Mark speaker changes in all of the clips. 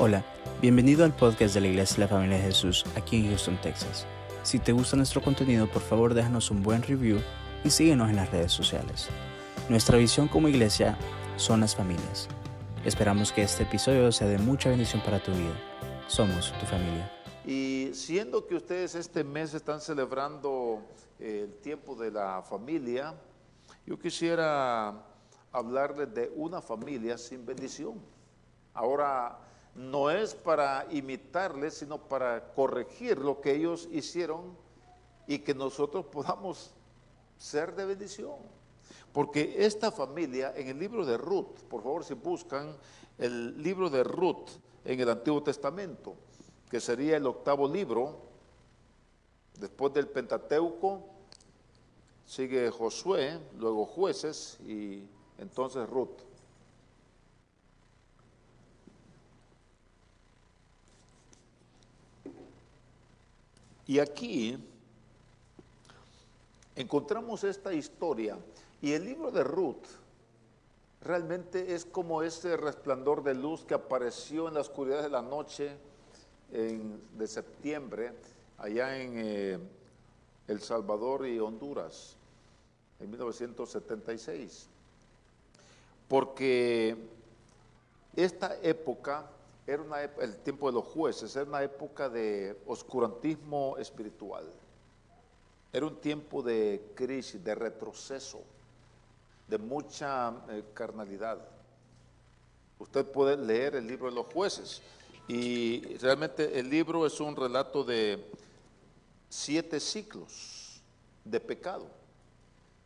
Speaker 1: Hola, bienvenido al podcast de la Iglesia de la Familia de Jesús aquí en Houston, Texas. Si te gusta nuestro contenido, por favor déjanos un buen review y síguenos en las redes sociales. Nuestra visión como iglesia son las familias. Esperamos que este episodio sea de mucha bendición para tu vida. Somos tu familia.
Speaker 2: Y siendo que ustedes este mes están celebrando eh, el tiempo de la familia, yo quisiera hablarles de una familia sin bendición. Ahora, no es para imitarles, sino para corregir lo que ellos hicieron y que nosotros podamos ser de bendición. Porque esta familia, en el libro de Ruth, por favor, si buscan el libro de Ruth en el Antiguo Testamento, que sería el octavo libro, después del Pentateuco, sigue Josué, luego jueces y entonces Ruth. Y aquí encontramos esta historia y el libro de Ruth realmente es como ese resplandor de luz que apareció en la oscuridad de la noche de septiembre allá en eh, El Salvador y Honduras en 1976. Porque esta época era una, el tiempo de los jueces, era una época de oscurantismo espiritual. Era un tiempo de crisis, de retroceso, de mucha eh, carnalidad. Usted puede leer el libro de los jueces y realmente el libro es un relato de siete ciclos de pecado.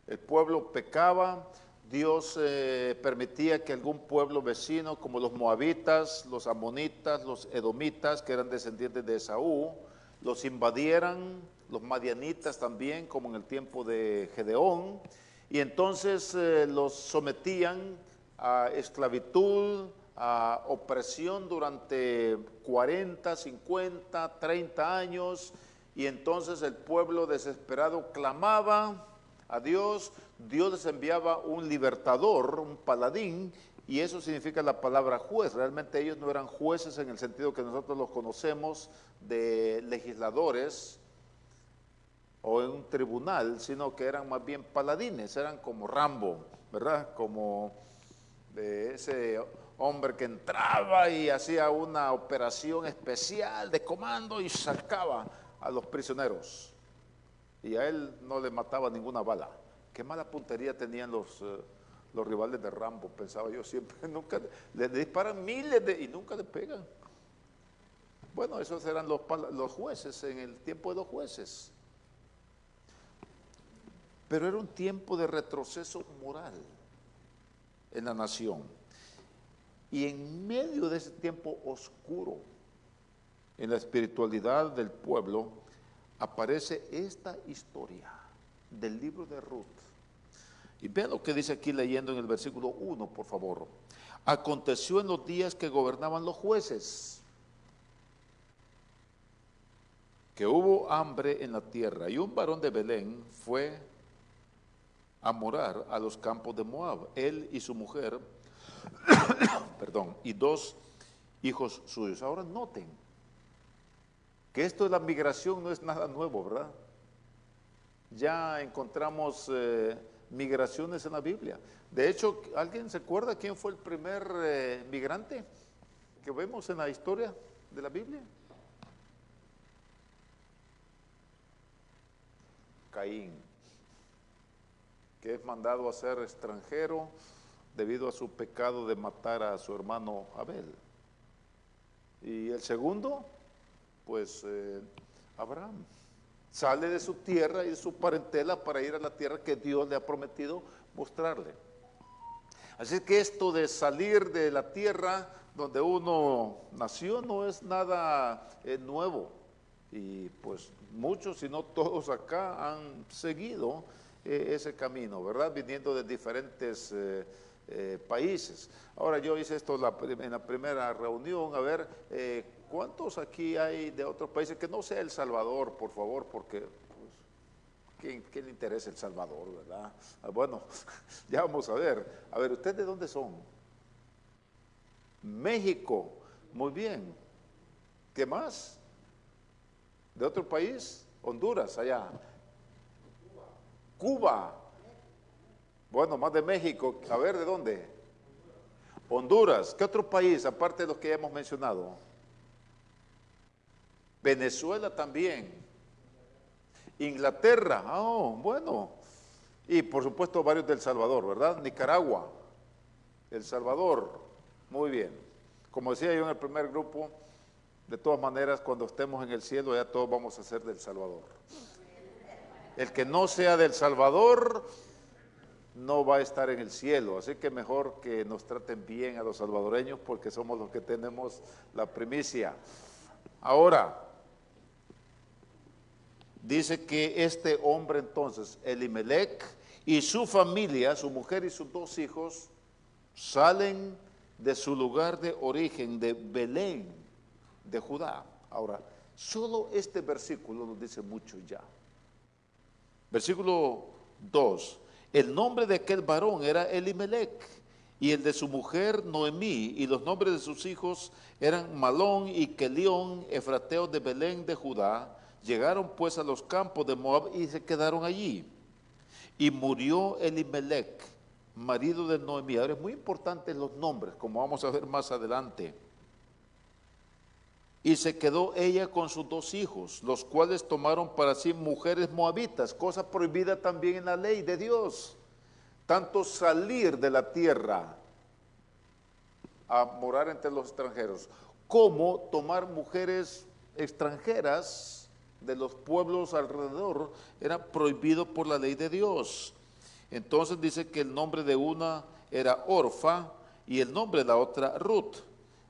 Speaker 2: El pueblo pecaba, Dios eh, permitía que algún pueblo vecino, como los moabitas, los amonitas, los edomitas, que eran descendientes de Esaú, los invadieran, los madianitas también, como en el tiempo de Gedeón, y entonces eh, los sometían a esclavitud, a opresión durante 40, 50, 30 años, y entonces el pueblo desesperado clamaba a Dios, Dios les enviaba un libertador, un paladín, y eso significa la palabra juez. Realmente ellos no eran jueces en el sentido que nosotros los conocemos de legisladores o en un tribunal, sino que eran más bien paladines, eran como Rambo, ¿verdad? Como de ese hombre que entraba y hacía una operación especial de comando y sacaba a los prisioneros y a él no le mataba ninguna bala. Qué mala puntería tenían los, eh, los rivales de Rambo, pensaba yo siempre. Nunca le, disparan miles y nunca le pegan. Bueno, esos eran los, los jueces en el tiempo de los jueces. Pero era un tiempo de retroceso moral en la nación. Y en medio de ese tiempo oscuro en la espiritualidad del pueblo, aparece esta historia del libro de Ruth. Y vean lo que dice aquí leyendo en el versículo 1, por favor. Aconteció en los días que gobernaban los jueces que hubo hambre en la tierra y un varón de Belén fue a morar a los campos de Moab, él y su mujer, perdón, y dos hijos suyos. Ahora noten, que esto de la migración no es nada nuevo, ¿verdad? Ya encontramos eh, migraciones en la Biblia. De hecho, ¿alguien se acuerda quién fue el primer eh, migrante que vemos en la historia de la Biblia? Caín, que es mandado a ser extranjero debido a su pecado de matar a su hermano Abel. Y el segundo, pues eh, Abraham sale de su tierra y de su parentela para ir a la tierra que Dios le ha prometido mostrarle. Así que esto de salir de la tierra donde uno nació no es nada eh, nuevo. Y pues muchos, si no todos acá, han seguido eh, ese camino, ¿verdad? Viniendo de diferentes países. Ahora yo hice esto en la primera reunión, a ver ¿Cuántos aquí hay de otros países que no sea El Salvador, por favor? Porque, pues, ¿qué, le interesa El Salvador, verdad? Ah, bueno, ya vamos a ver. A ver, ¿ustedes de dónde son? México. Muy bien. ¿Qué más? ¿De otro país? Honduras, allá. Cuba. Bueno, más de México. A ver, ¿de dónde? Honduras. ¿Qué otro país, aparte de los que ya hemos mencionado? Venezuela también. Inglaterra. Oh, bueno. Y por supuesto varios del Salvador, ¿verdad? Nicaragua. El Salvador. Muy bien. Como decía yo en el primer grupo, de todas maneras, cuando estemos en el cielo, ya todos vamos a ser del Salvador. El que no sea del Salvador no va a estar en el cielo. Así que mejor que nos traten bien a los salvadoreños porque somos los que tenemos la primicia. Ahora, dice que este hombre entonces, Elimelech, y su familia, su mujer y sus dos hijos, salen de su lugar de origen, de Belén, de Judá. Ahora, solo este versículo nos dice mucho ya. Versículo 2. El nombre de aquel varón era Elimelech y el de su mujer Noemí y los nombres de sus hijos eran Malón y Kelión, efrateos de Belén de Judá. Llegaron pues a los campos de Moab y se quedaron allí. Y murió Elimelech, marido de Noemí. Ahora es muy importante los nombres, como vamos a ver más adelante. Y se quedó ella con sus dos hijos, los cuales tomaron para sí mujeres moabitas, cosa prohibida también en la ley de Dios. Tanto salir de la tierra a morar entre los extranjeros, como tomar mujeres extranjeras de los pueblos alrededor, era prohibido por la ley de Dios. Entonces dice que el nombre de una era Orfa y el nombre de la otra Ruth.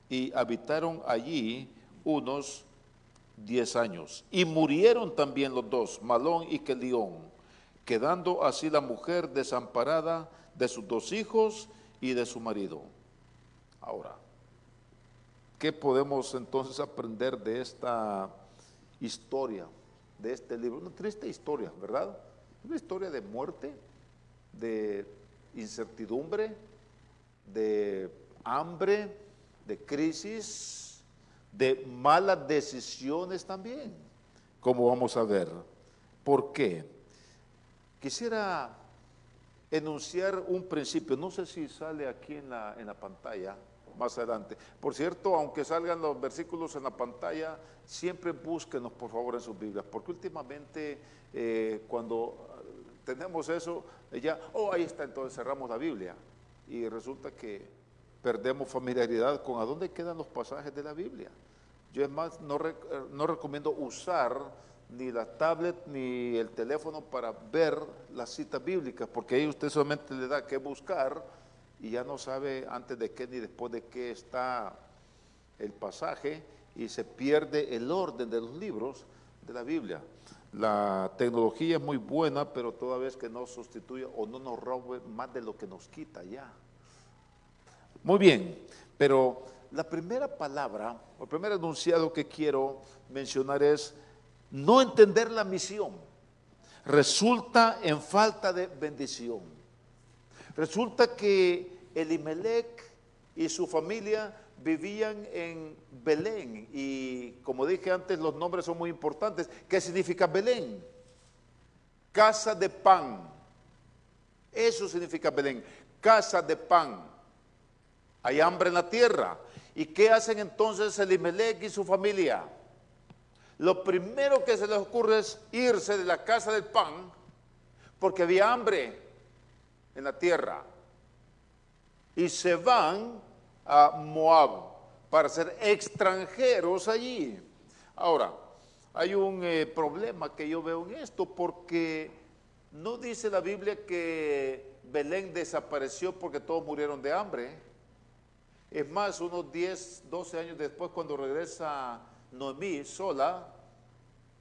Speaker 2: Y habitaron allí unos diez años. Y murieron también los dos, Malón y Kelión, quedando así la mujer desamparada de sus dos hijos y de su marido. Ahora, ¿qué podemos entonces aprender de esta historia, de este libro? Una triste historia, ¿verdad? Una historia de muerte, de incertidumbre, de hambre, de crisis, de malas decisiones también, como vamos a ver. ¿Por qué? Quisiera enunciar un principio, no sé si sale aquí en la, en la pantalla más adelante. Por cierto, aunque salgan los versículos en la pantalla, siempre búsquenos por favor en sus Biblias, porque últimamente eh, cuando tenemos eso, ya, oh, ahí está, entonces cerramos la Biblia. Y resulta que perdemos familiaridad con a dónde quedan los pasajes de la Biblia. Yo es más, no, no recomiendo usar ni la tablet ni el teléfono para ver las citas bíblicas, porque ahí usted solamente le da que buscar y ya no sabe antes de qué ni después de qué está el pasaje y se pierde el orden de los libros de la Biblia. La tecnología es muy buena, pero toda vez que no sustituye o no nos robe más de lo que nos quita ya. Muy bien, pero la primera palabra, el primer enunciado que quiero mencionar es no entender la misión. Resulta en falta de bendición. Resulta que Elimelech y su familia vivían en Belén y como dije antes los nombres son muy importantes. ¿Qué significa Belén? Casa de pan. Eso significa Belén, casa de pan. Hay hambre en la tierra. ¿Y qué hacen entonces Elimelech y su familia? Lo primero que se les ocurre es irse de la casa del pan porque había hambre en la tierra. Y se van a Moab para ser extranjeros allí. Ahora, hay un eh, problema que yo veo en esto porque no dice la Biblia que Belén desapareció porque todos murieron de hambre. Es más, unos 10, 12 años después, cuando regresa Noemí sola,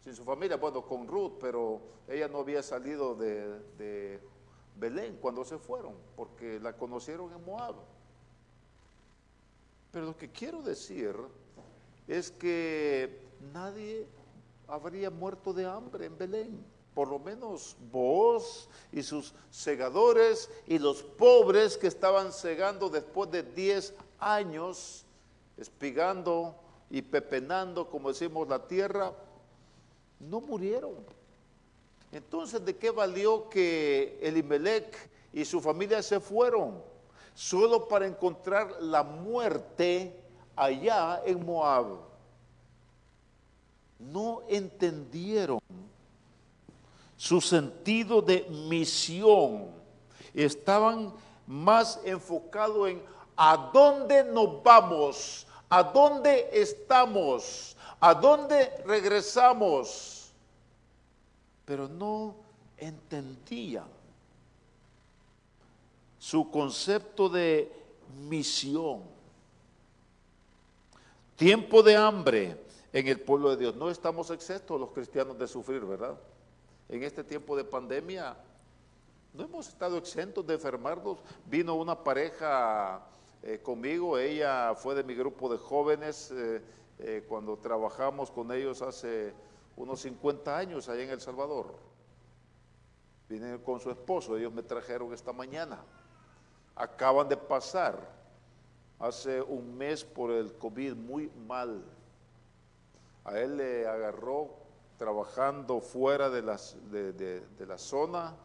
Speaker 2: sin su familia, bueno, con Ruth, pero ella no había salido de, de Belén cuando se fueron, porque la conocieron en Moab. Pero lo que quiero decir es que nadie habría muerto de hambre en Belén. Por lo menos vos y sus segadores y los pobres que estaban segando después de 10 años espigando y pepenando, como decimos, la tierra, no murieron. Entonces, ¿de qué valió que Elimelech y su familia se fueron? Solo para encontrar la muerte allá en Moab. No entendieron su sentido de misión. Estaban más enfocados en a dónde nos vamos, a dónde estamos, a dónde regresamos. Pero no entendían su concepto de misión. Tiempo de hambre en el pueblo de Dios. No estamos exentos los cristianos de sufrir, ¿verdad? En este tiempo de pandemia no hemos estado exentos de enfermarnos. Vino una pareja eh, conmigo, ella fue de mi grupo de jóvenes eh, eh, cuando trabajamos con ellos hace unos 50 años allá en El Salvador. Vine con su esposo, ellos me trajeron esta mañana. Acaban de pasar hace un mes por el COVID muy mal. A él le agarró trabajando fuera de, las, de, la zona,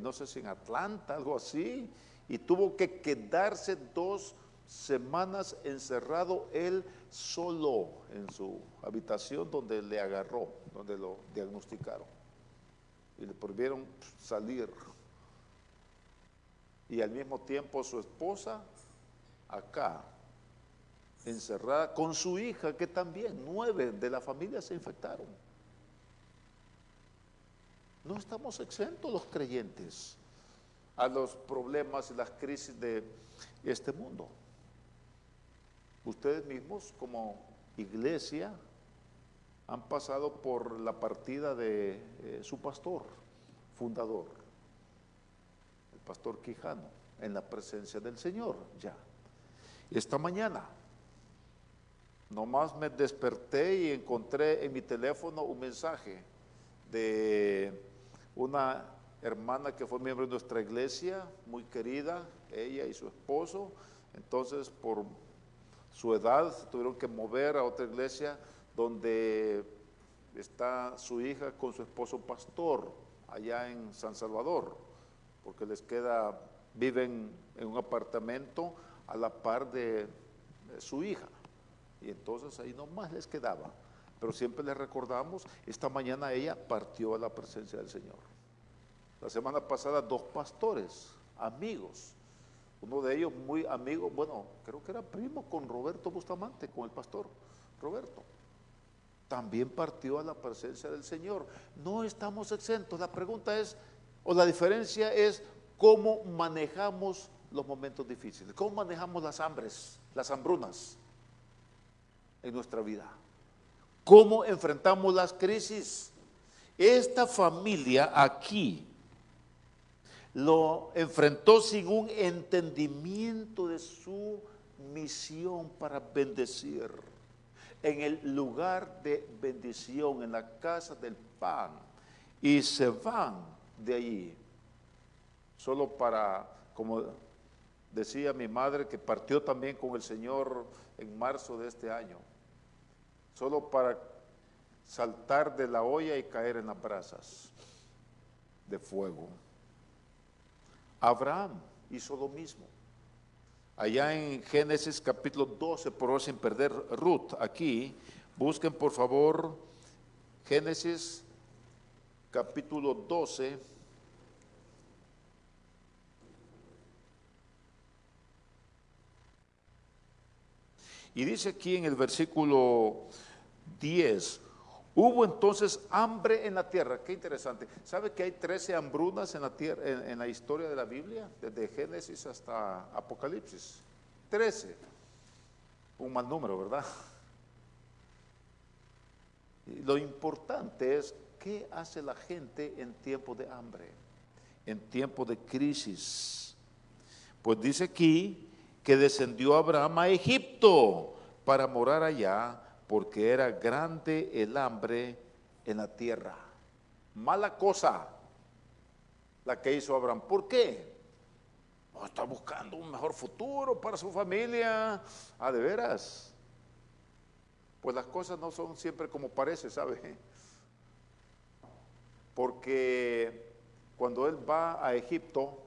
Speaker 2: no sé si en Atlanta, algo así, y tuvo que quedarse dos semanas encerrado él solo en su habitación donde le agarró, donde lo diagnosticaron. Y le prohibieron salir. Y al mismo tiempo su esposa acá, encerrada con su hija, que también nueve de la familia se infectaron. No estamos exentos los creyentes a los problemas y las crisis de este mundo. Ustedes mismos como iglesia han pasado por la partida de eh, su pastor, fundador, el pastor Quijano, en la presencia del Señor ya. Esta mañana, nomás me desperté y encontré en mi teléfono un mensaje de una hermana que fue miembro de nuestra iglesia, muy querida, ella y su esposo. Entonces, por su edad, tuvieron que mover a otra iglesia donde está su hija con su esposo pastor, allá en San Salvador, porque les queda, viven en un apartamento a la par de, su hija. Y entonces ahí nomás les quedaba. Pero siempre les recordamos, esta mañana ella partió a la presencia del Señor. La semana pasada dos pastores, amigos, uno de ellos muy amigo, bueno, creo que era primo con Roberto Bustamante, con el pastor Roberto. También partió a la presencia del Señor. No estamos exentos. La pregunta es, o la diferencia es, cómo manejamos los momentos difíciles? ¿Cómo manejamos las hambres, las hambrunas en nuestra vida? ¿Cómo enfrentamos las crisis? Esta familia aquí lo enfrentó sin un entendimiento de su misión para bendecir. En el lugar de bendición, en la casa del pan. Y se van de allí solo para, como decía mi madre que partió también con el Señor en marzo de este año, solo para saltar de la olla y caer en las brasas de fuego. Abraham hizo lo mismo. Allá en Génesis capítulo 12, por sin perder Ruth, aquí, busquen por favor Génesis capítulo 12 Y dice aquí en el versículo 10, hubo entonces hambre en la tierra. Qué interesante. ¿Sabe que hay 13 hambrunas en la, historia de la Biblia? Desde Génesis hasta Apocalipsis. 13. Un mal número, ¿verdad? lo importante es qué hace la gente en tiempo de hambre, en tiempo de crisis. Pues dice aquí que descendió Abraham a Egipto para morar allá, porque era grande el hambre en la tierra. Mala cosa la que hizo Abraham. ¿Por qué? está buscando un mejor futuro para su familia. Ah, de veras. pues las cosas no son siempre como parece, ¿sabe? Porque cuando él va a Egipto,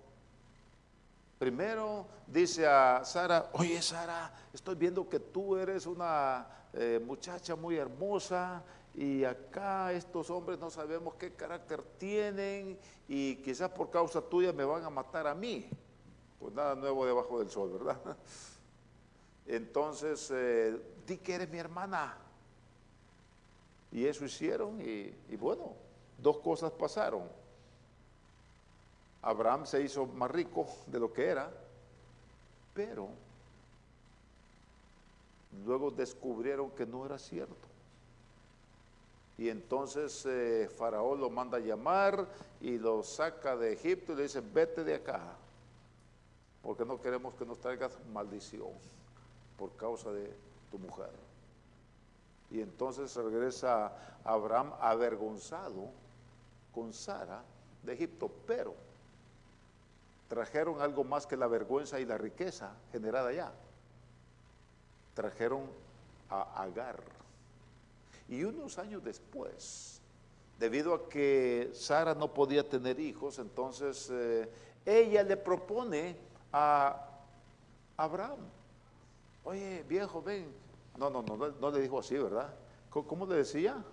Speaker 2: primero dice a Sara, oye Sara, estoy viendo que tú eres una eh, muchacha muy hermosa y acá estos hombres no sabemos qué carácter tienen y quizás por causa tuya me van a matar a mí. Pues nada nuevo debajo del sol, ¿verdad? Entonces, eh, di que eres mi hermana. Y eso hicieron y, y bueno, dos cosas pasaron. Abraham se hizo más rico de lo que era, pero luego descubrieron que no era cierto. Y entonces eh, Faraón lo manda a llamar y lo saca de Egipto y le dice, vete de acá, porque no queremos que nos traigas maldición por causa de tu mujer. Y entonces regresa Abraham avergonzado con Sara de Egipto, pero trajeron algo más que la vergüenza y la riqueza generada allá. Trajeron a Agar. Y unos años después, debido a que Sara no podía tener hijos, entonces eh, ella le propone a Abraham, oye viejo, ven. No, no, no, no le dijo así, ¿verdad? ¿Cómo, le decía?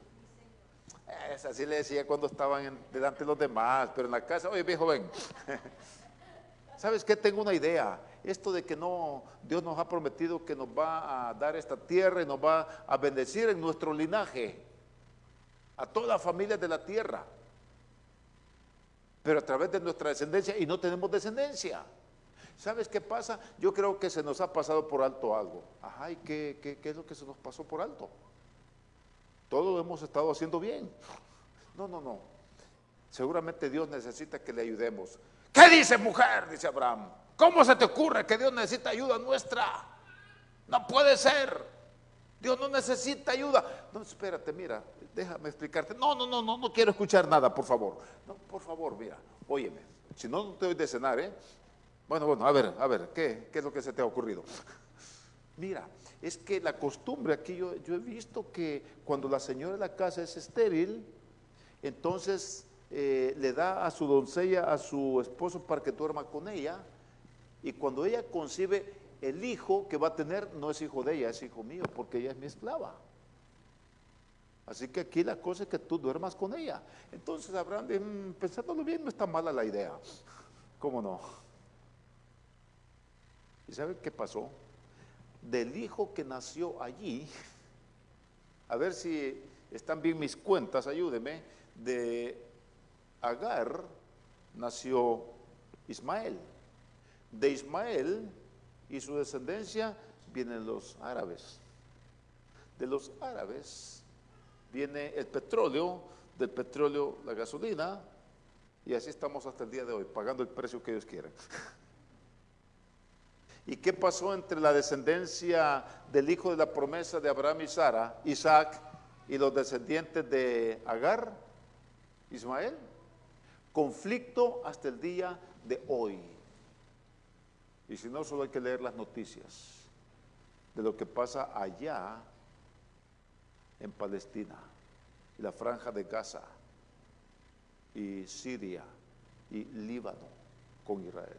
Speaker 2: Es así le decía cuando estaban delante de los demás, pero en la casa, oye viejo, ven. ¿Sabes qué? Tengo una idea. Esto de que no, Dios nos ha prometido que nos va a dar esta tierra y nos va a bendecir en nuestro linaje, a toda familia de la tierra, pero a través de nuestra descendencia y no tenemos descendencia. ¿Sabes qué pasa? Yo creo que se nos ha pasado por alto algo. Ajá, ¿y qué, qué, qué es lo que se nos pasó por alto? Todo lo hemos estado haciendo bien. No, no, no. Seguramente Dios necesita que le ayudemos. ¿Qué dice mujer? Dice Abraham. ¿Cómo se te ocurre que Dios necesita ayuda nuestra? No puede ser. Dios no necesita ayuda. No, espérate, mira, déjame explicarte. No, no, no, no, no quiero escuchar nada, por favor. No, por favor, mira, óyeme. Si no, no te doy de cenar, ¿eh? Bueno, bueno, a ver, a ver, ¿qué, qué es lo que se te ha ocurrido? Mira, es que la costumbre aquí yo, yo he visto que cuando la señora de la casa es estéril, entonces eh, le da a su doncella, a su esposo para que duerma con ella, y cuando ella concibe el hijo que va a tener, no es hijo de ella, es hijo mío, porque ella es mi esclava. Así que aquí la cosa es que tú duermas con ella. Entonces Abraham, mm, pensándolo bien, no está mala la idea. ¿Cómo no? ¿Y sabe qué pasó? Del hijo que nació allí, a ver si están bien mis cuentas, ayúdeme, de Agar nació Ismael. De Ismael y su descendencia vienen los árabes. De los árabes viene el petróleo, del petróleo la gasolina, y así estamos hasta el día de hoy, pagando el precio que ellos quieren. ¿Y qué pasó entre la descendencia del hijo de la promesa de Abraham y Sara, Isaac, y los descendientes de Agar, Ismael? conflicto hasta el día de hoy. Y si no, solo hay que leer las noticias de lo que pasa allá en Palestina, y la franja de Gaza, y Siria, y Líbano con Israel.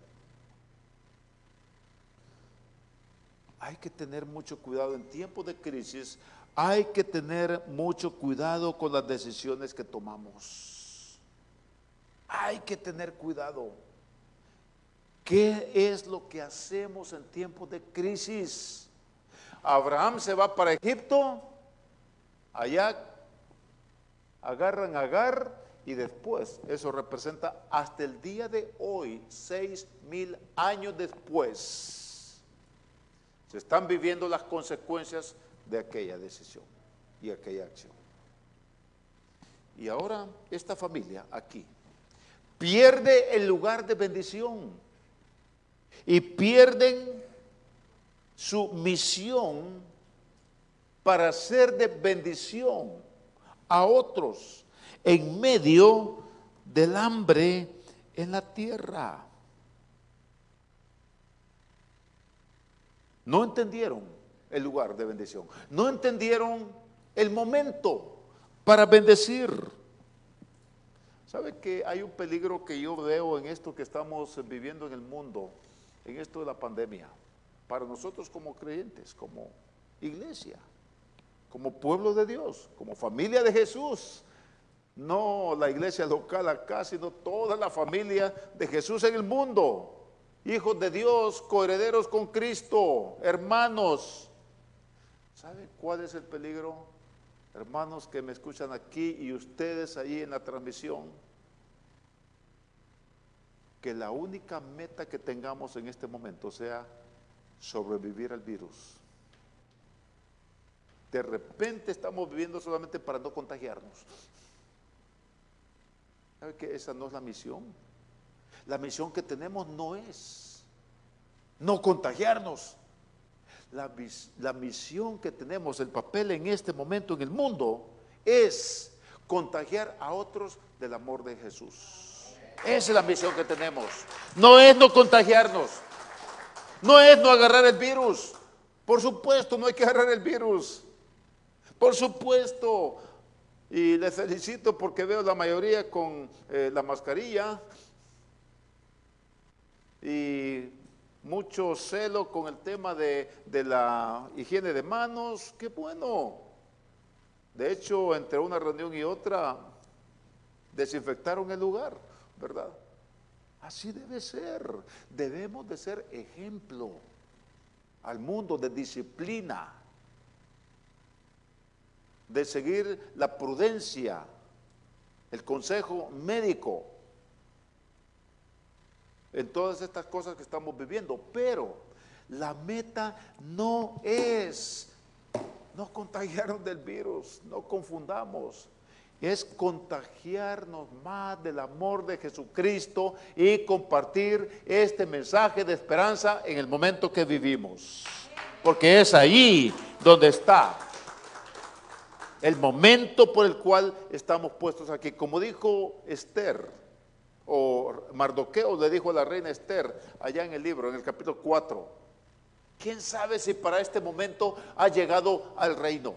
Speaker 2: Hay que tener mucho cuidado en tiempos de crisis, hay que tener mucho cuidado con las decisiones que tomamos. Hay que tener cuidado. ¿Qué es lo que hacemos en tiempos de crisis? Abraham se va para Egipto, allá agarran Agar y después, eso representa hasta el día de hoy, seis mil años después, se están viviendo las consecuencias de aquella decisión y aquella acción. Y ahora esta familia aquí pierde el lugar de bendición y pierden su misión para ser de bendición a otros en medio del hambre en la tierra. ¿No entendieron el lugar de bendición. No entendieron el momento para bendecir. ¿Sabe que hay un peligro que yo veo en esto que estamos viviendo en el mundo, en esto de la pandemia? Para nosotros como creyentes, como iglesia, como pueblo de Dios, como familia de Jesús. No la iglesia local acá, sino toda la familia de Jesús en el mundo. Hijos de Dios, coherederos con Cristo, hermanos. ¿Sabe cuál es el peligro? Hermanos que me escuchan aquí y ustedes ahí en la transmisión, que la única meta que tengamos en este momento sea sobrevivir al virus. De repente estamos viviendo solamente para no contagiarnos. ¿Sabe que esa no es la misión? La misión que tenemos no es no contagiarnos. La, la, misión que tenemos, el papel en este momento en el mundo, es contagiar a otros del amor de Jesús. Esa es la misión que tenemos. No es no contagiarnos. No es no agarrar el virus. Por supuesto, no hay que agarrar el virus. Por supuesto. Y les felicito porque veo la mayoría con eh, la mascarilla y mucho celo con el tema de, de la higiene de manos. Qué bueno. De hecho, entre una reunión y otra, desinfectaron el lugar, ¿verdad? Así debe ser. Debemos de ser ejemplo al mundo de disciplina, de seguir la prudencia, el consejo médico en todas estas cosas que estamos viviendo. Pero la meta no es no contagiarnos del virus, no confundamos es contagiarnos más del amor de Jesucristo y compartir este mensaje de esperanza en el momento que vivimos. Porque es ahí donde está el momento por el cual estamos puestos aquí. Como dijo Esther, o Mardoqueo le dijo a la reina Esther, allá en el libro, en el capítulo 4, ¿quién sabe si para este momento ha llegado al reino?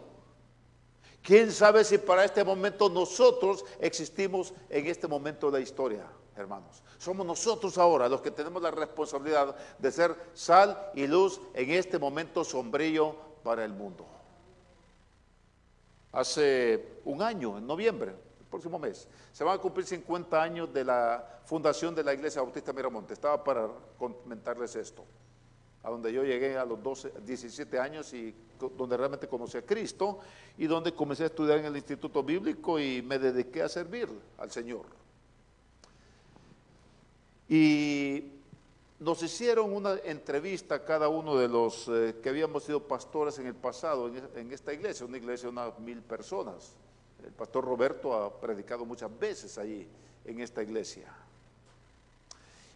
Speaker 2: ¿Quién sabe si para este momento nosotros existimos en este momento de la historia, hermanos? Somos nosotros ahora los que tenemos la responsabilidad de ser sal y luz en este momento sombrío para el mundo. Hace un año, en noviembre, el próximo mes, se van a cumplir 50 años de la fundación de la Iglesia Bautista Miramonte. Estaba para comentarles esto a donde yo llegué a los 12, 17 años y donde realmente conocí a Cristo y donde comencé a estudiar en el Instituto Bíblico y me dediqué a servir al Señor. Y nos hicieron una entrevista a cada uno de los eh, que habíamos sido pastores en el pasado en, esta iglesia, una iglesia de unas mil personas. El pastor Roberto ha predicado muchas veces allí en esta iglesia.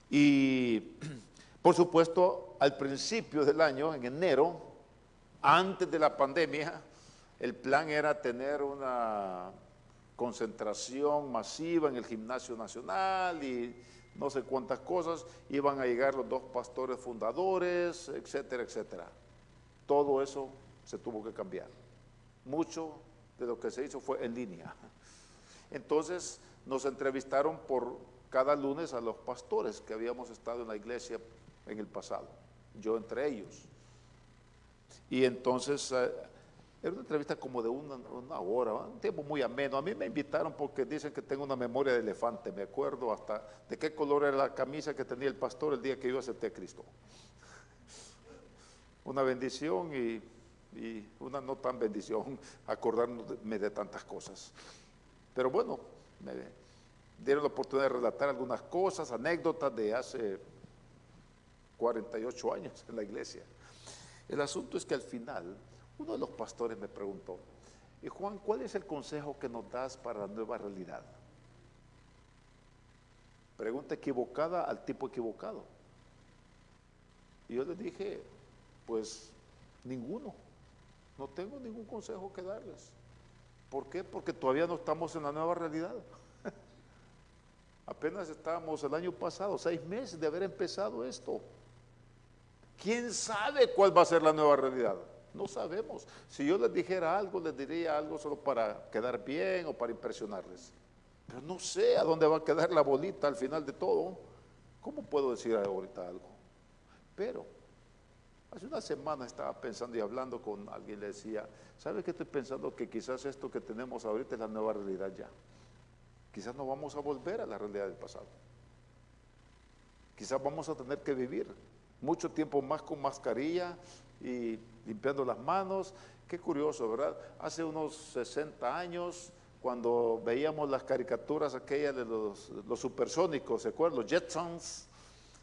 Speaker 2: Y por supuesto, al principio del año, en enero, antes de la pandemia, el plan era tener una concentración masiva en el gimnasio nacional y no sé cuántas cosas, iban a llegar los dos pastores fundadores, etcétera, etcétera. Todo eso se tuvo que cambiar. Mucho de lo que se hizo fue en línea. Entonces nos entrevistaron por cada lunes a los pastores que habíamos estado en la iglesia en el pasado, yo entre ellos. Y entonces eh, era una entrevista como de una, hora, un tiempo muy ameno. A mí me invitaron porque dicen que tengo una memoria de elefante, me acuerdo hasta de qué color era la camisa que tenía el pastor el día que yo acepté a Cristo. Una bendición y, y una no tan bendición, acordarme de tantas cosas. Pero bueno, me dieron la oportunidad de relatar algunas cosas, anécdotas de hace 48 años en la iglesia. El asunto es que al final uno de los pastores me preguntó, y Juan, ¿cuál es el consejo que nos das para la nueva realidad? Pregunta equivocada al tipo equivocado. Y yo le dije, pues ninguno, no tengo ningún consejo que darles. ¿Por qué? Porque todavía no estamos en la nueva realidad. Apenas estábamos el año pasado, seis meses de haber empezado esto. ¿Quién sabe cuál va a ser la nueva realidad? No sabemos. Si yo les dijera algo, les diría algo solo para quedar bien o para impresionarles. Pero no sé a dónde va a quedar la bolita al final de todo. ¿Cómo puedo decir ahorita algo? Pero hace una semana estaba pensando y hablando con alguien, le decía, ¿sabe qué estoy pensando? Que quizás esto que tenemos ahorita es la nueva realidad ya. Quizás no vamos a volver a la realidad del pasado. Quizás vamos a tener que vivir mucho tiempo más con mascarilla y limpiando las manos. Qué curioso, ¿verdad? Hace unos 60 años, cuando veíamos las caricaturas aquellas de los, supersónicos, ¿se acuerdan? Los Jetsons,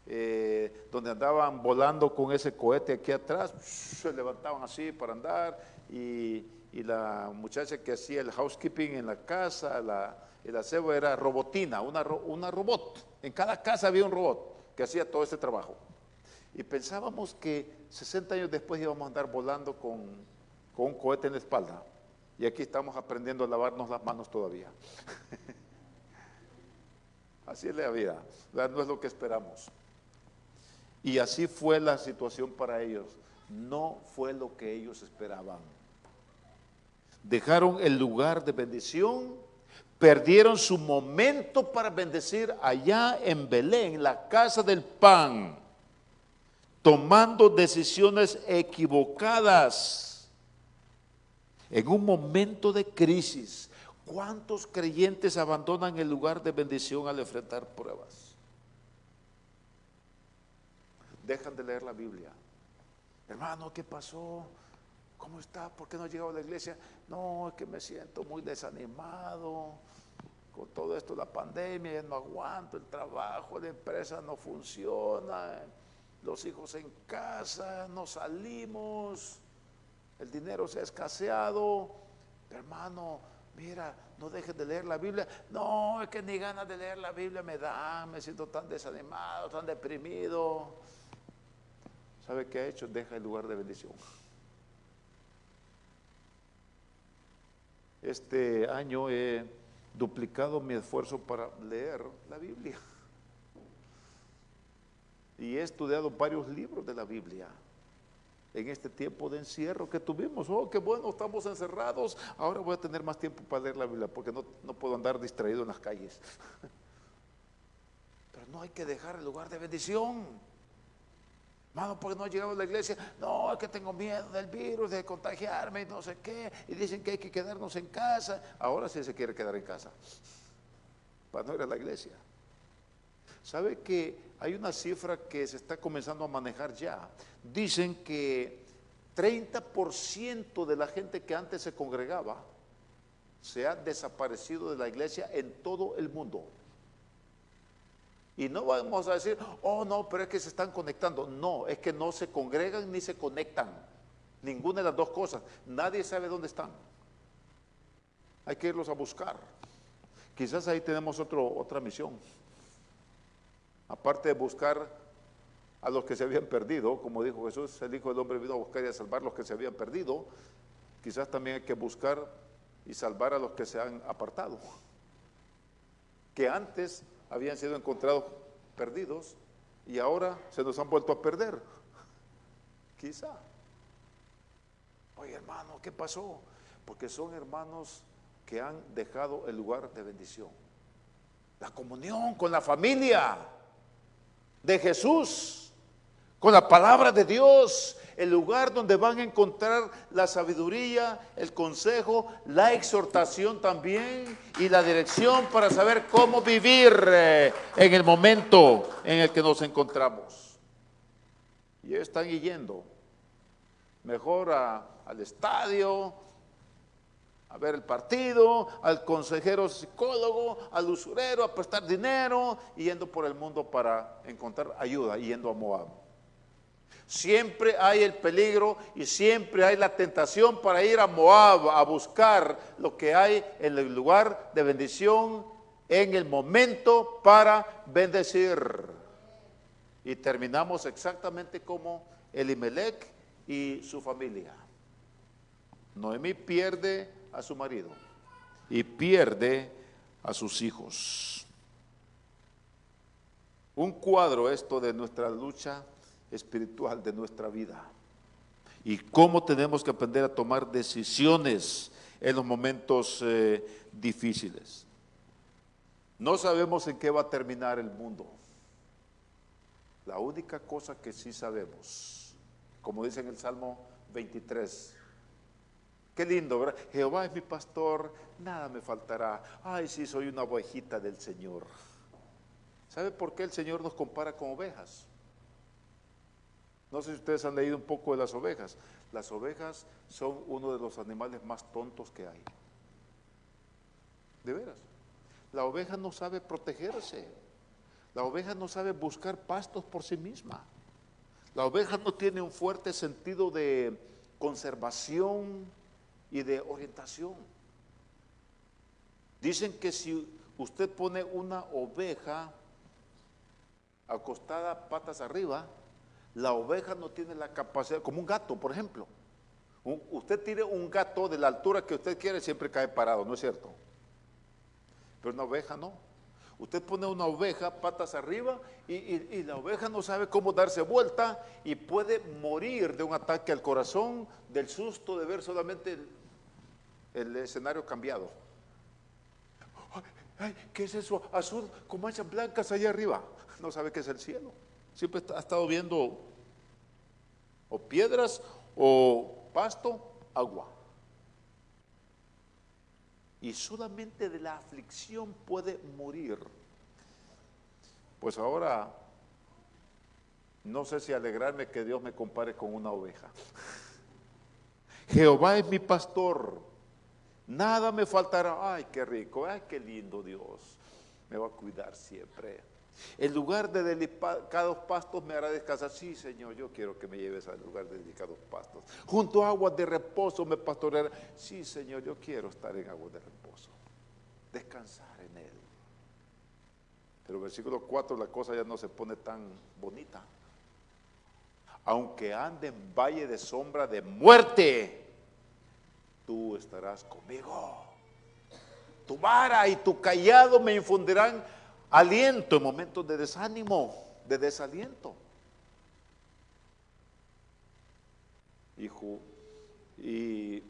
Speaker 2: eh, donde andaban volando con ese cohete aquí atrás, se levantaban así para andar y, la muchacha que hacía el housekeeping en la casa, la, el aseo era robotina, una, una robot. En cada casa había un robot que hacía todo ese trabajo. Y pensábamos que 60 años después íbamos a andar volando con, un cohete en la espalda. Y aquí estamos aprendiendo a lavarnos las manos todavía. así es la vida, no es lo que esperamos. Y así fue la situación para ellos. No fue lo que ellos esperaban. Dejaron el lugar de bendición, perdieron su momento para bendecir allá en Belén, la casa del pan tomando decisiones equivocadas en un momento de crisis. ¿Cuántos creyentes abandonan el lugar de bendición al enfrentar pruebas? Dejan de leer la Biblia. Hermano, ¿qué pasó? ¿Cómo está? ¿Por qué no ha llegado a la iglesia? No, es que me siento muy desanimado. Con todo esto, la pandemia, ya no aguanto el trabajo, la empresa no funciona los hijos en casa, no salimos, el dinero se ha escaseado. Hermano, mira, no dejes de leer la Biblia. No, es que ni ganas de leer la Biblia me dan, me siento tan desanimado, tan deprimido. ¿Sabe qué ha hecho? Deja el lugar de bendición. Este año he duplicado mi esfuerzo para leer la Biblia y he estudiado varios libros de la Biblia en este tiempo de encierro que tuvimos. Oh, qué bueno, estamos encerrados. Ahora voy a tener más tiempo para leer la Biblia porque no, puedo andar distraído en las calles. Pero no hay que dejar el lugar de bendición. Mano, porque no he llegado a la iglesia. No, es que tengo miedo del virus, de contagiarme y no sé qué. Y dicen que hay que quedarnos en casa. Ahora sí se quiere quedar en casa. Para no ir a la iglesia. ¿Sabe que hay una cifra que se está comenzando a manejar ya? Dicen que 30% de la gente que antes se congregaba se ha desaparecido de la iglesia en todo el mundo. Y no vamos a decir, oh no, pero es que se están conectando. No, es que no se congregan ni se conectan. Ninguna de las dos cosas. Nadie sabe dónde están. Hay que irlos a buscar. Quizás ahí tenemos otra misión aparte de buscar a los que se habían perdido, como dijo Jesús, el Hijo del Hombre vino a buscar y a salvar a los que se habían perdido, quizás también hay que buscar y salvar a los que se han apartado, que antes habían sido encontrados perdidos y ahora se nos han vuelto a perder. Quizá. Oye hermano, ¿qué pasó? Porque son hermanos que han dejado el lugar de bendición. La comunión con la familia de Jesús, con la palabra de Dios, el lugar donde van a encontrar la sabiduría, el consejo, la exhortación también y la dirección para saber cómo vivir eh, en el momento en el que nos encontramos. Y están yendo mejor al estadio, a ver el partido, al consejero psicólogo, al usurero, a prestar dinero, yendo por el mundo para encontrar ayuda, yendo a Moab. Siempre hay el peligro y siempre hay la tentación para ir a Moab a buscar lo que hay en el lugar de bendición, en el momento para bendecir. Y terminamos exactamente como Elimelech y su familia. Noemí pierde a su marido y pierde a sus hijos. Un cuadro esto de nuestra lucha espiritual, de nuestra vida. y cómo tenemos que aprender a tomar decisiones en los momentos eh, difíciles. No sabemos en qué va a terminar el mundo. La única cosa que sí sabemos, como dice en el Salmo 23, qué lindo, ¿verdad? Jehová es mi pastor, nada me faltará. Ay, sí, soy una ovejita del Señor. ¿Sabe por qué el Señor nos compara con ovejas? No sé si ustedes han leído un poco de las ovejas. Las ovejas son uno de los animales más tontos que hay. De veras. La oveja no sabe protegerse. La oveja no sabe buscar pastos por sí misma. La oveja no tiene un fuerte sentido de conservación y de orientación. Dicen que si usted pone una oveja acostada patas arriba, la oveja no tiene la capacidad, como un gato, por ejemplo. usted tire un gato de la altura que usted quiere, siempre cae parado, ¿no es cierto? Pero una oveja no. Usted pone una oveja patas arriba y, la oveja no sabe cómo darse vuelta y puede morir de un ataque al corazón, del susto de ver solamente el, escenario cambiado. ¿Qué es eso? Azul con manchas blancas allá arriba. No sabe qué es el cielo. Siempre ha estado viendo o piedras o pasto, agua. Y solamente de la aflicción puede morir. Pues ahora, no sé si alegrarme que Dios me compare con una oveja. Jehová es mi pastor, nada me faltará. Ay, qué rico, ay, qué lindo Dios. Me va a cuidar siempre. En lugar de delicados pastos me hará descansar. Sí, Señor, yo quiero que me lleves al lugar de delicados pastos. Junto a aguas de reposo me pastoreará. Sí, Señor, yo quiero estar en aguas de reposo. Descansar en Él. Pero versículo 4 la cosa ya no se pone tan bonita. Aunque ande en valle de sombra de muerte, tú estarás conmigo. Tu vara y tu callado me infundirán aliento en momentos de desánimo, de desaliento. Hijo, y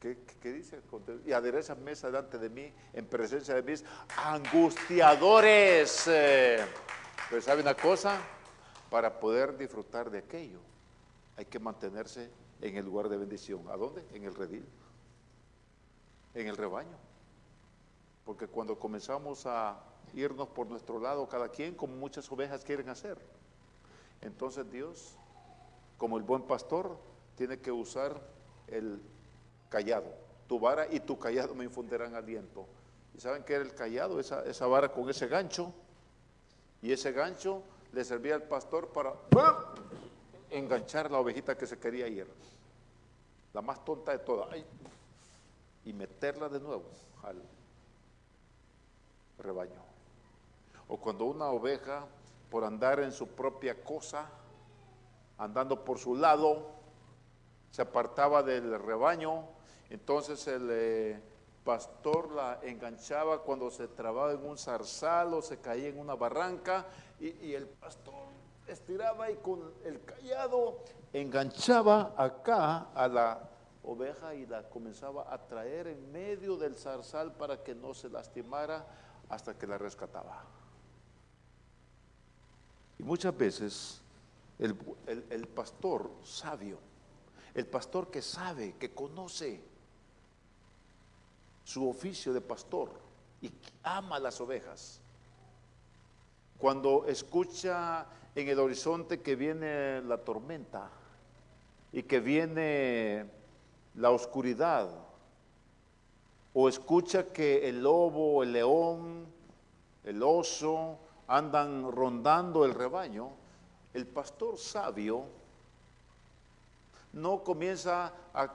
Speaker 2: ¿qué, dice? Y adereza mesa delante de mí en presencia de mis angustiadores. Pero ¿sabe una cosa? Para poder disfrutar de aquello, hay que mantenerse en el lugar de bendición. ¿A dónde? En el redil, en el rebaño. Porque cuando comenzamos a irnos por nuestro lado, cada quien, como muchas ovejas quieren hacer, entonces Dios, como el buen pastor, tiene que usar el callado. Tu vara y tu callado me infundirán aliento. ¿Y saben qué era el callado? Esa, esa vara con ese gancho. Y ese gancho le servía al pastor para enganchar la ovejita que se quería ir. La más tonta de todas. y meterla de nuevo al, rebaño. O cuando una oveja, por andar en su propia cosa, andando por su lado, se apartaba del rebaño, entonces el eh, pastor la enganchaba cuando se trababa en un zarzal o se caía en una barranca y, y el pastor estiraba y con el callado enganchaba acá a la oveja y la comenzaba a traer en medio del zarzal para que no se lastimara hasta que la rescataba. Y muchas veces el, pastor sabio, el pastor que sabe, que conoce su oficio de pastor y ama las ovejas, cuando escucha en el horizonte que viene la tormenta y que viene la oscuridad, o escucha que el lobo, el león, el oso andan rondando el rebaño, el pastor sabio no comienza a,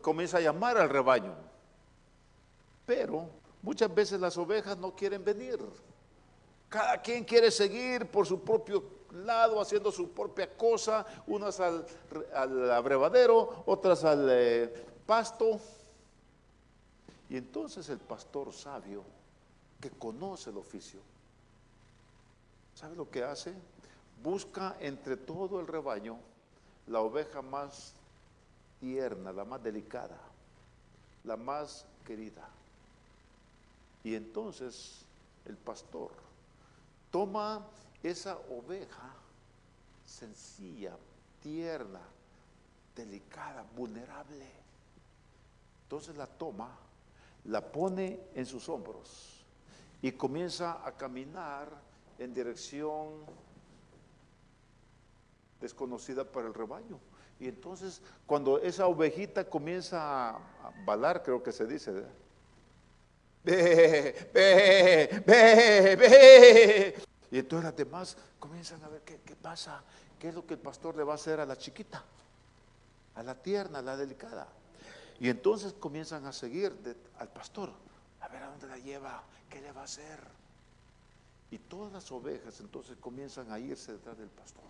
Speaker 2: comienza a llamar al rebaño. Pero muchas veces las ovejas no quieren venir. Cada quien quiere seguir por su propio lado, haciendo su propia cosa, unas al, abrevadero, otras al eh, pasto. Y entonces el pastor sabio, que conoce el oficio, ¿sabe lo que hace? Busca entre todo el rebaño la oveja más tierna, la más delicada, la más querida. Y entonces el pastor toma esa oveja sencilla, tierna, delicada, vulnerable. Entonces la toma, la pone en sus hombros y comienza a caminar en dirección desconocida para el rebaño. Y entonces cuando esa ovejita comienza a balar, creo que se dice, ve, ve, ve, ve. Y entonces las demás comienzan a ver qué, qué pasa, qué es lo que el pastor le va a hacer a la chiquita, a la tierna, a la delicada. Y entonces comienzan a seguir al pastor, a ver a dónde la lleva, qué le va a hacer. Y todas las ovejas entonces comienzan a irse detrás del pastor.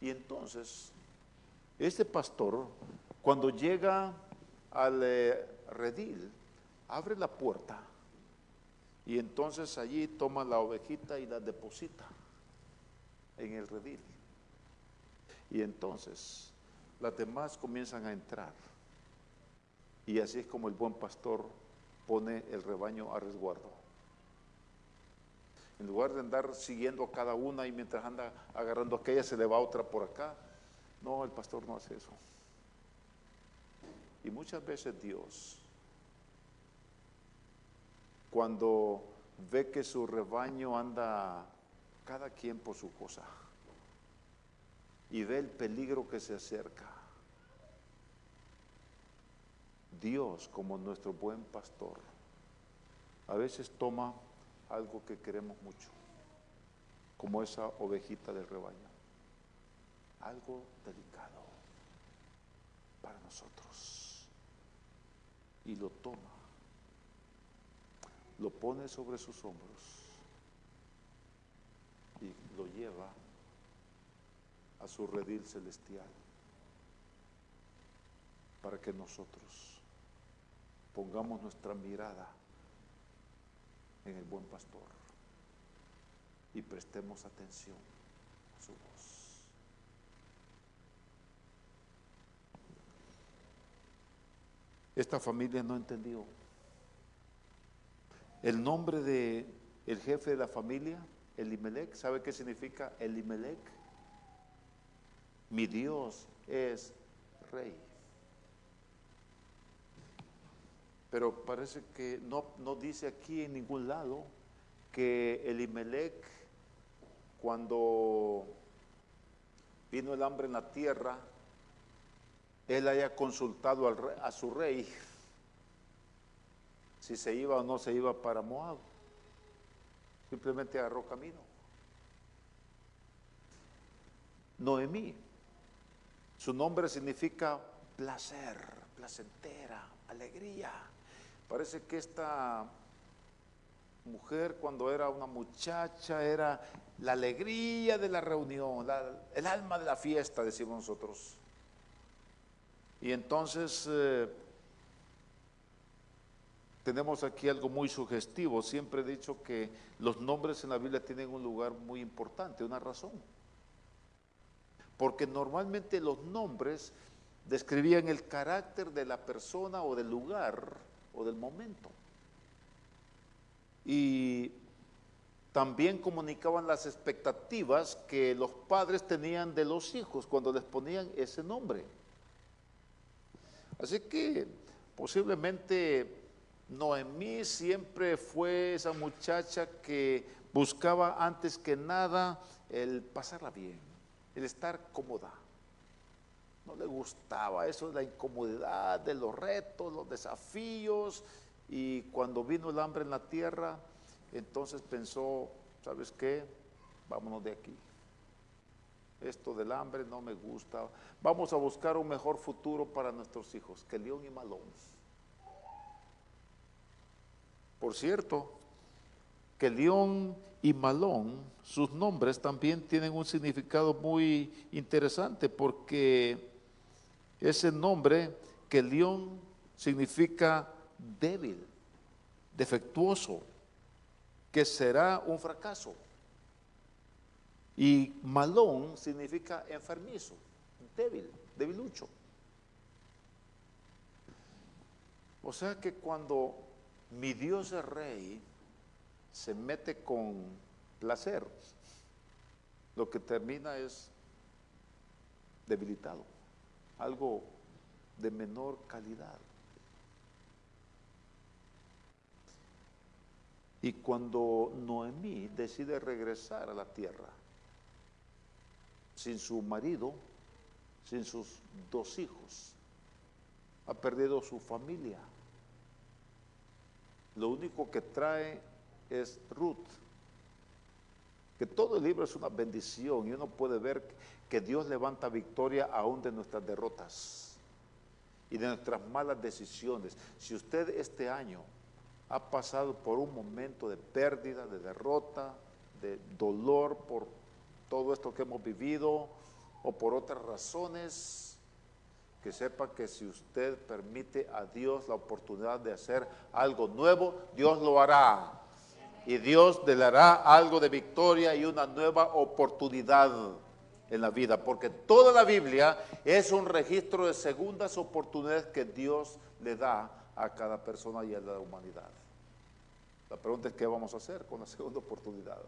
Speaker 2: Y entonces, este pastor, cuando llega al eh, redil, abre la puerta y entonces allí toma la ovejita y la deposita en el redil. Y entonces las demás comienzan a entrar. Y así es como el buen pastor pone el rebaño a resguardo. En lugar de andar siguiendo a cada una y mientras anda agarrando aquella se le va otra por acá. No, el pastor no hace eso. Y muchas veces Dios, cuando ve que su rebaño anda cada quien por su cosa y ve el peligro que se acerca, Dios como nuestro buen pastor a veces toma algo que queremos mucho, como esa ovejita del rebaño, algo delicado para nosotros, y lo toma, lo pone sobre sus hombros y lo lleva a su redil celestial para que nosotros pongamos nuestra mirada en el buen pastor y prestemos atención a su voz. Esta familia no entendió. El nombre de el jefe de la familia, Elimelech, ¿sabe qué significa Elimelech? Mi Dios es rey. Pero parece que no, no dice aquí en ningún lado que Elimelech, cuando vino el hambre en la tierra, él haya consultado a su rey si se iba o no se iba para Moab. Simplemente agarró camino. Noemí, su nombre significa placer, placentera, alegría. Parece que esta mujer cuando era una muchacha era la alegría de la reunión, el alma de la fiesta, decimos nosotros. Y entonces eh, tenemos aquí algo muy sugestivo. Siempre he dicho que los nombres en la Biblia tienen un lugar muy importante, una razón. Porque normalmente los nombres describían el carácter de la persona o del lugar o del momento. Y también comunicaban las expectativas que los padres tenían de los hijos cuando les ponían ese nombre. Así que posiblemente Noemí siempre fue esa muchacha que buscaba antes que nada el pasarla bien, el estar cómoda. No le gustaba eso de la incomodidad, de los retos, los desafíos. Y cuando vino el hambre en la tierra, entonces pensó, ¿sabes qué? Vámonos de aquí. Esto del hambre no me gusta. Vamos a buscar un mejor futuro para nuestros hijos, que León y Malón. Por cierto, que León y Malón, sus nombres también tienen un significado muy interesante porque ese nombre que león significa débil, defectuoso, que será un fracaso. Y malón significa enfermizo. débil, debilucho. O sea que cuando mi Dios rey, se mete con placer, lo que termina es debilitado, algo de menor calidad. Y cuando Noemí decide regresar a la tierra, sin su marido, sin sus dos hijos, ha perdido su familia. Lo único que trae es Ruth. Que todo el libro es una bendición y uno puede ver que Dios levanta victoria aún de nuestras derrotas y de nuestras malas decisiones. Si usted este año ha pasado por un momento de pérdida, de derrota, de dolor por todo esto que hemos vivido o por otras razones, que sepa que si usted permite a Dios la oportunidad de hacer algo nuevo, Dios lo hará. Y Dios le dará algo de victoria y una nueva oportunidad en la vida, porque toda la Biblia es un registro de segundas oportunidades que Dios le da a cada persona y a la humanidad. La pregunta es qué vamos a hacer con la segunda oportunidad.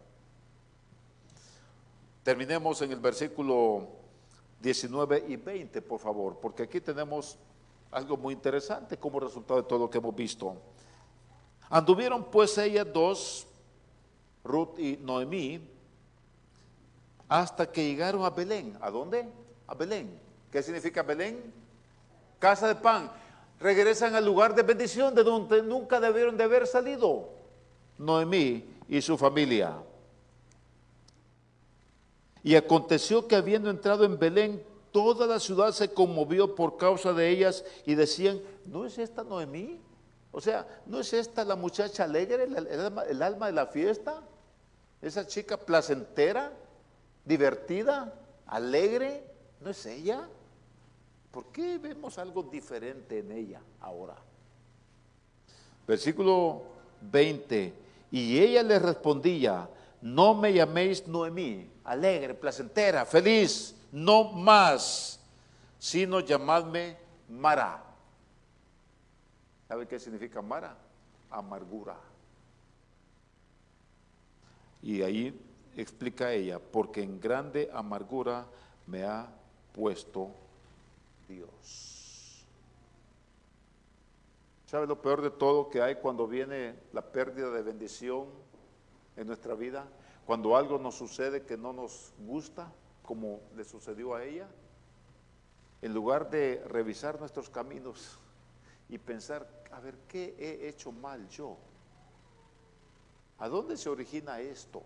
Speaker 2: Terminemos en el versículo 19 y 20, por favor, porque aquí tenemos algo muy interesante como resultado de todo lo que hemos visto. Anduvieron pues ellas dos, Ruth y Noemí, hasta que llegaron a Belén. ¿A dónde? A Belén. ¿Qué significa Belén? Casa de pan. Regresan al lugar de bendición de donde nunca debieron de haber salido. Noemí y su familia. Y aconteció que habiendo entrado en Belén, toda la ciudad se conmovió por causa de ellas y decían, ¿no es esta Noemí? O sea, ¿no es esta la muchacha alegre, el, alma, de la fiesta? Esa chica placentera, divertida, alegre, ¿no es ella? ¿Por qué vemos algo diferente en ella ahora? Versículo 20. Y ella le respondía, no me llaméis Noemí, alegre, placentera, feliz, no más, sino llamadme Mara. ¿Sabe qué significa Mara? Amargura. Y ahí explica ella, porque en grande amargura me ha puesto Dios. ¿Sabe lo peor de todo que hay cuando viene la pérdida de bendición en nuestra vida? Cuando algo nos sucede que no nos gusta, como le sucedió a ella, en lugar de revisar nuestros caminos y pensar, a ver, ¿qué he hecho mal yo? ¿A dónde se origina esto?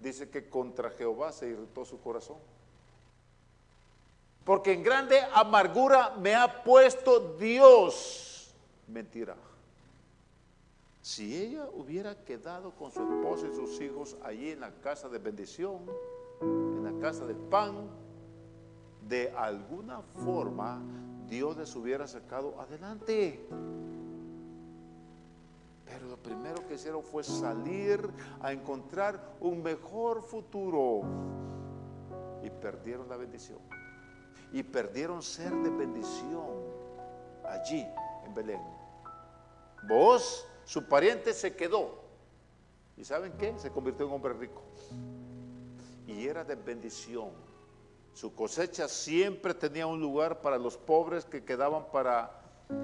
Speaker 2: Dice que contra Jehová se irritó su corazón. Porque en grande amargura me ha puesto Dios. Mentira. Si ella hubiera quedado con su esposo y sus hijos allí en la casa de bendición, en la casa de pan, de alguna forma Dios les hubiera sacado adelante. Pero lo primero que hicieron fue salir a encontrar un mejor futuro. Y perdieron la bendición. Y perdieron ser de bendición allí en Belén. Vos, su pariente, se quedó. ¿Y saben qué? Se convirtió en hombre rico. Y era de bendición su cosecha siempre tenía un lugar para los pobres que quedaban para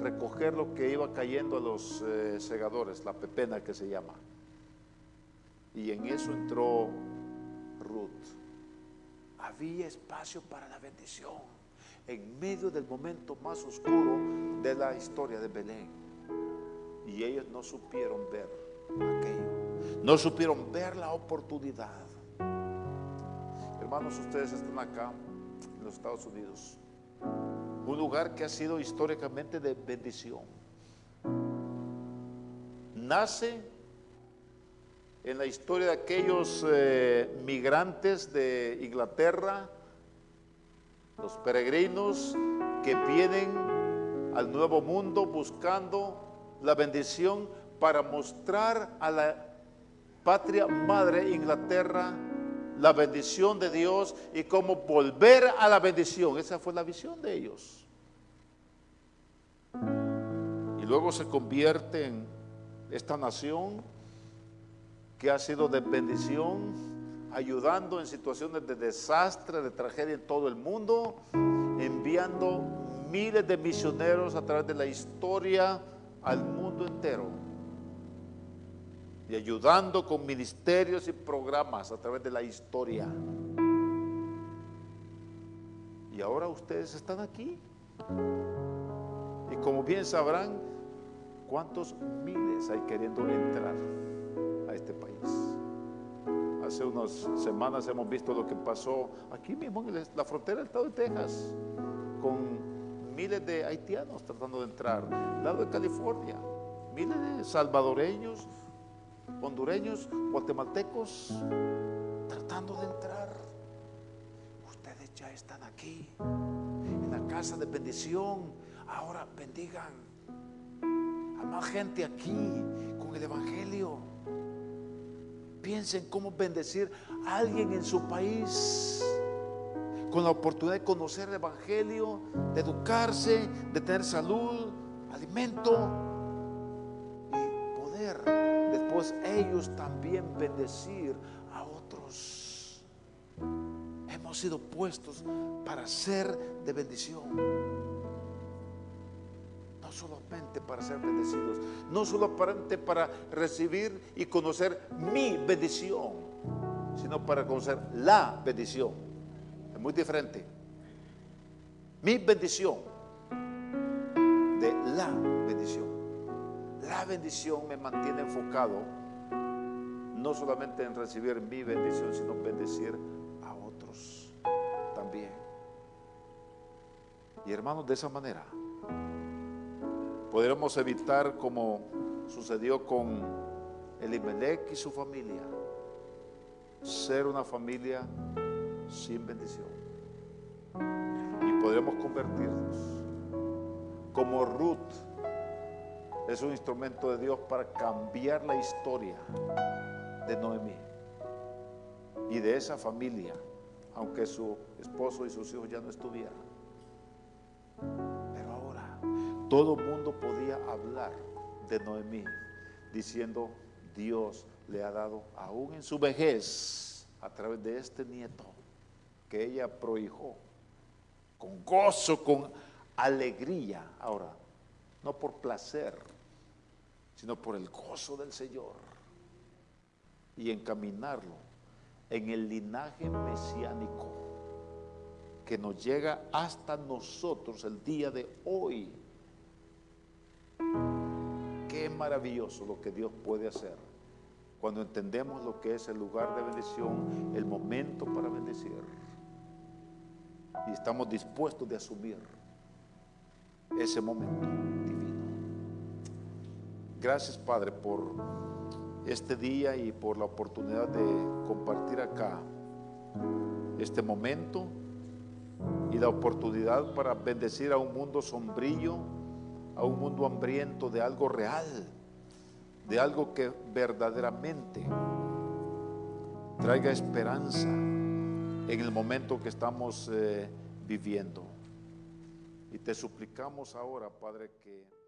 Speaker 2: recoger lo que iba cayendo a los eh, segadores, la pepena que se llama. Y en eso entró Ruth. Había espacio para la bendición en medio del momento más oscuro de la historia de Belén. Y ellos no supieron ver aquello, no supieron ver la oportunidad hermanos, ustedes están acá en los Estados Unidos. Un lugar que ha sido históricamente de bendición. Nace en la historia de aquellos eh, migrantes de Inglaterra, los peregrinos que vienen al nuevo mundo buscando la bendición para mostrar a la patria madre Inglaterra la bendición de Dios y cómo volver a la bendición. Esa fue la visión de ellos. Y luego se convierte en esta nación que ha sido de bendición, ayudando en situaciones de desastre, de tragedia en todo el mundo, enviando miles de misioneros a través de la historia al mundo entero y ayudando con ministerios y programas a través de la historia. Y ahora ustedes están aquí. Y como bien sabrán, ¿cuántos miles hay queriendo entrar a este país? Hace unas semanas hemos visto lo que pasó aquí mismo en la frontera del estado de Texas, con miles de haitianos tratando de entrar, lado de California, miles de salvadoreños hondureños, guatemaltecos, tratando de entrar. Ustedes ya están aquí, en la casa de bendición. Ahora bendigan a más gente aquí con el Evangelio. Piensen cómo bendecir a alguien en su país con la oportunidad de conocer el Evangelio, de educarse, de tener salud, alimento ellos también bendecir a otros. Hemos sido puestos para ser de bendición. No solamente para ser bendecidos, no solamente para recibir y conocer mi bendición, sino para conocer la bendición. Muy diferente. Mi bendición de la bendición. La bendición me mantiene enfocado no solamente en recibir mi bendición, sino bendecir a otros también. Y hermanos, de esa manera podremos evitar como sucedió con Elimelech y su familia, ser una familia sin bendición. Y podremos convertirnos como Ruth es un instrumento de Dios para cambiar la historia de Noemí y de esa familia, aunque su esposo y sus hijos ya no estuvieran. Pero ahora todo mundo podía hablar de Noemí diciendo, Dios le ha dado aún en su vejez, a través de este nieto que ella prohijó, con gozo, con alegría. Ahora, no por placer, sino por el gozo del Señor y encaminarlo en el linaje mesiánico que nos llega hasta nosotros el día de hoy. Qué maravilloso lo que Dios puede hacer cuando entendemos lo que es el lugar de bendición, el momento para bendecir. Y estamos dispuestos de asumir ese momento divino. Gracias Padre por este día y por la oportunidad de compartir acá este momento y la oportunidad para bendecir a un mundo sombrío, a un mundo hambriento de algo real, de algo que verdaderamente traiga esperanza en el momento que estamos eh, viviendo. Y te suplicamos ahora, Padre, que...